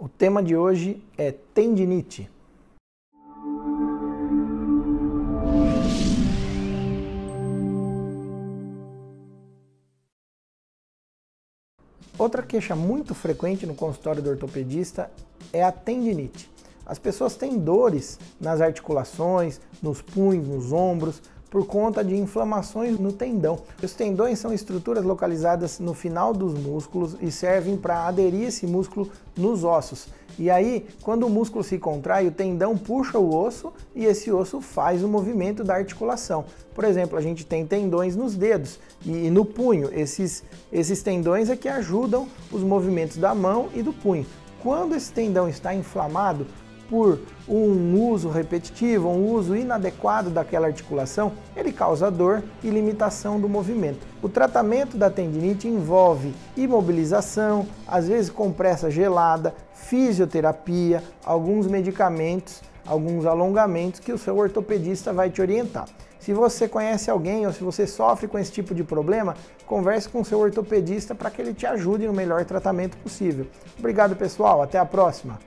O tema de hoje é tendinite. Outra queixa muito frequente no consultório do ortopedista é a tendinite. As pessoas têm dores nas articulações, nos punhos, nos ombros, por conta de inflamações no tendão. Os tendões são estruturas localizadas no final dos músculos e servem para aderir esse músculo nos ossos. E aí, quando o músculo se contrai, o tendão puxa o osso e esse osso faz o movimento da articulação. Por exemplo, a gente tem tendões nos dedos e no punho. Esses, esses tendões é que ajudam os movimentos da mão e do punho. Quando esse tendão está inflamado, por um uso repetitivo, um uso inadequado daquela articulação, ele causa dor e limitação do movimento. O tratamento da tendinite envolve imobilização, às vezes compressa gelada, fisioterapia, alguns medicamentos, alguns alongamentos que o seu ortopedista vai te orientar. Se você conhece alguém ou se você sofre com esse tipo de problema, converse com o seu ortopedista para que ele te ajude no melhor tratamento possível. Obrigado, pessoal. Até a próxima.